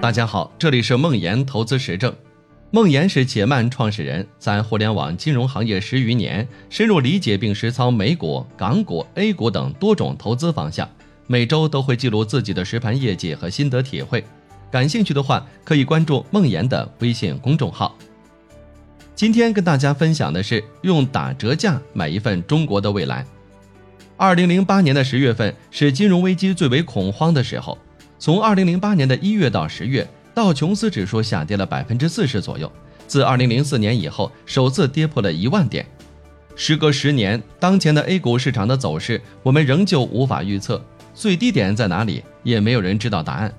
大家好，这里是梦岩投资实证。梦岩是且慢创始人，在互联网金融行业十余年，深入理解并实操美股、港股、A 股等多种投资方向。每周都会记录自己的实盘业绩和心得体会。感兴趣的话，可以关注梦岩的微信公众号。今天跟大家分享的是用打折价买一份中国的未来。二零零八年的十月份是金融危机最为恐慌的时候。从二零零八年的一月到十月，道琼斯指数下跌了百分之四十左右。自二零零四年以后，首次跌破了一万点。时隔十年，当前的 A 股市场的走势，我们仍旧无法预测。最低点在哪里，也没有人知道答案。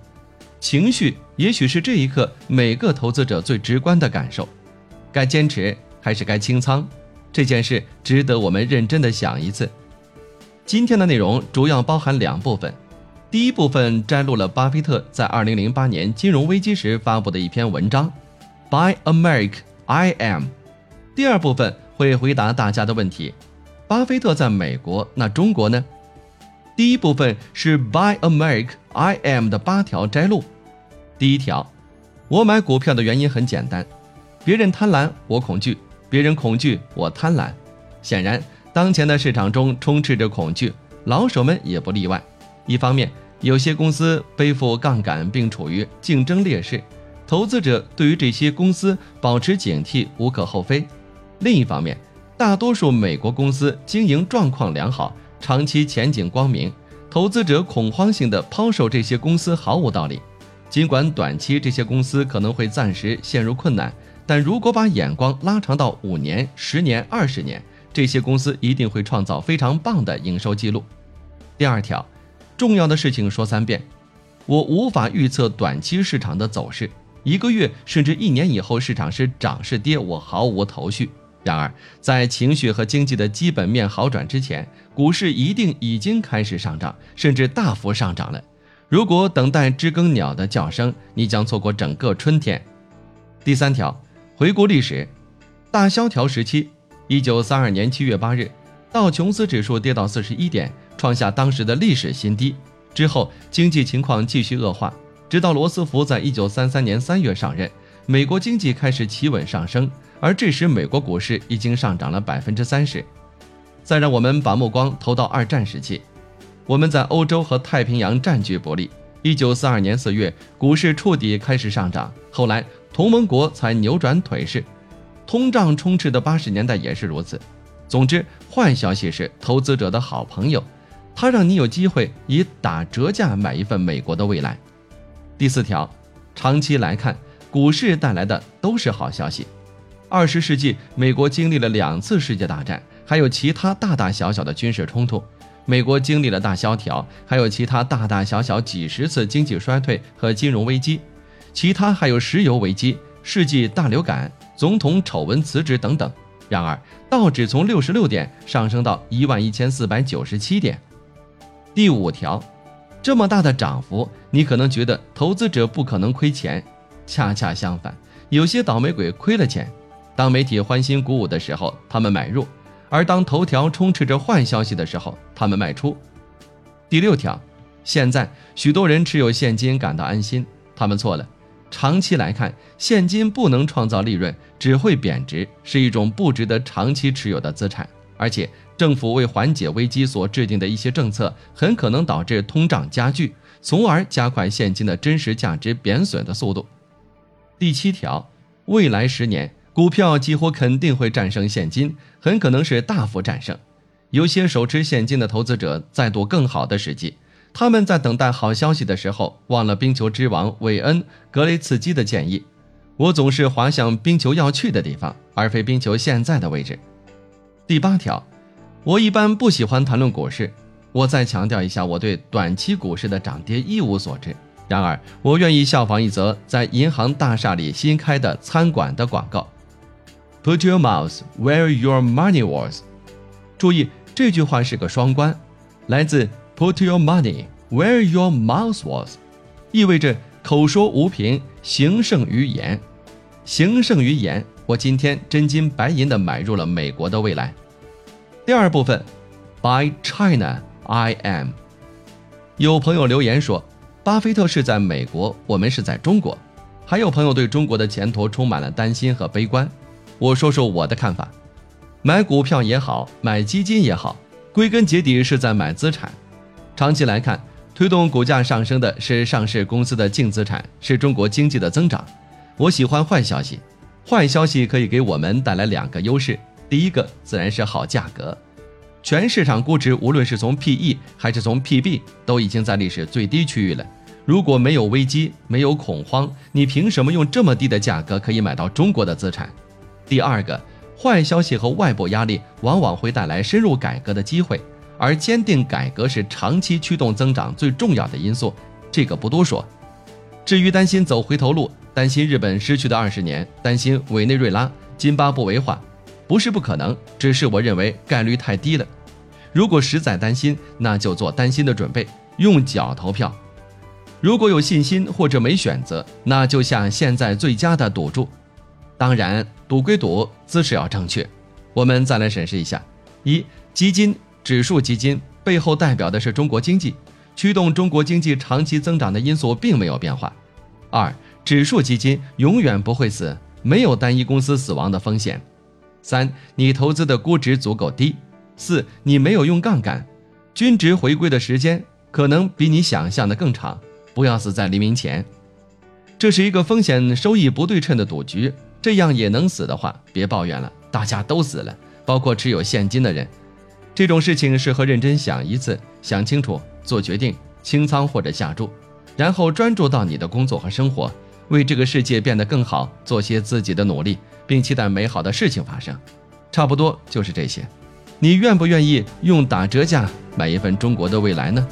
情绪也许是这一刻每个投资者最直观的感受。该坚持还是该清仓？这件事值得我们认真的想一次。今天的内容主要包含两部分。第一部分摘录了巴菲特在2008年金融危机时发布的一篇文章 By America, I am。第二部分会回答大家的问题：巴菲特在美国，那中国呢？第一部分是 By America, I am 的八条摘录。第一条，我买股票的原因很简单，别人贪婪，我恐惧；别人恐惧，我贪婪。显然，当前的市场中充斥着恐惧，老手们也不例外。一方面，有些公司背负杠杆并处于竞争劣势，投资者对于这些公司保持警惕无可厚非。另一方面，大多数美国公司经营状况良好，长期前景光明，投资者恐慌性的抛售这些公司毫无道理。尽管短期这些公司可能会暂时陷入困难，但如果把眼光拉长到五年、十年、二十年，这些公司一定会创造非常棒的营收记录。第二条。重要的事情说三遍，我无法预测短期市场的走势，一个月甚至一年以后市场是涨是跌，我毫无头绪。然而，在情绪和经济的基本面好转之前，股市一定已经开始上涨，甚至大幅上涨了。如果等待知更鸟的叫声，你将错过整个春天。第三条，回顾历史，大萧条时期，一九三二年七月八日，道琼斯指数跌到四十一点。创下当时的历史新低之后，经济情况继续恶化，直到罗斯福在一九三三年三月上任，美国经济开始企稳上升，而这时美国股市已经上涨了百分之三十。再让我们把目光投到二战时期，我们在欧洲和太平洋占据不利。一九四二年四月，股市触底开始上涨，后来同盟国才扭转颓势，通胀充斥的八十年代也是如此。总之，坏消息是投资者的好朋友。它让你有机会以打折价买一份美国的未来。第四条，长期来看，股市带来的都是好消息。二十世纪，美国经历了两次世界大战，还有其他大大小小的军事冲突；美国经历了大萧条，还有其他大大小小几十次经济衰退和金融危机，其他还有石油危机、世纪大流感、总统丑闻辞职等等。然而，道指从六十六点上升到一万一千四百九十七点。第五条，这么大的涨幅，你可能觉得投资者不可能亏钱。恰恰相反，有些倒霉鬼亏了钱。当媒体欢欣鼓舞的时候，他们买入；而当头条充斥着坏消息的时候，他们卖出。第六条，现在许多人持有现金感到安心，他们错了。长期来看，现金不能创造利润，只会贬值，是一种不值得长期持有的资产，而且。政府为缓解危机所制定的一些政策，很可能导致通胀加剧，从而加快现金的真实价值贬损的速度。第七条，未来十年，股票几乎肯定会战胜现金，很可能是大幅战胜。有些手持现金的投资者在赌更好的时机，他们在等待好消息的时候，忘了冰球之王韦恩·格雷茨基的建议：“我总是滑向冰球要去的地方，而非冰球现在的位置。”第八条。我一般不喜欢谈论股市，我再强调一下，我对短期股市的涨跌一无所知。然而，我愿意效仿一则在银行大厦里新开的餐馆的广告：“Put your mouth where your money was。”注意，这句话是个双关，来自 “Put your money where your mouth was”，意味着口说无凭，行胜于言。行胜于言，我今天真金白银的买入了美国的未来。第二部分，By China I am。有朋友留言说，巴菲特是在美国，我们是在中国。还有朋友对中国的前途充满了担心和悲观。我说说我的看法：买股票也好，买基金也好，归根结底是在买资产。长期来看，推动股价上升的是上市公司的净资产，是中国经济的增长。我喜欢坏消息，坏消息可以给我们带来两个优势。第一个自然是好价格，全市场估值无论是从 PE 还是从 PB，都已经在历史最低区域了。如果没有危机，没有恐慌，你凭什么用这么低的价格可以买到中国的资产？第二个，坏消息和外部压力往往会带来深入改革的机会，而坚定改革是长期驱动增长最重要的因素，这个不多说。至于担心走回头路，担心日本失去的二十年，担心委内瑞拉、津巴布韦化，不是不可能，只是我认为概率太低了。如果实在担心，那就做担心的准备，用脚投票。如果有信心或者没选择，那就下现在最佳的赌注。当然，赌归赌，姿势要正确。我们再来审视一下：一、基金指数基金背后代表的是中国经济，驱动中国经济长期增长的因素并没有变化。二、指数基金永远不会死，没有单一公司死亡的风险。三、你投资的估值足够低。四、你没有用杠杆，均值回归的时间可能比你想象的更长。不要死在黎明前，这是一个风险收益不对称的赌局。这样也能死的话，别抱怨了，大家都死了，包括持有现金的人。这种事情适合认真想一次，想清楚做决定，清仓或者下注，然后专注到你的工作和生活，为这个世界变得更好做些自己的努力，并期待美好的事情发生。差不多就是这些。你愿不愿意用打折价买一份中国的未来呢？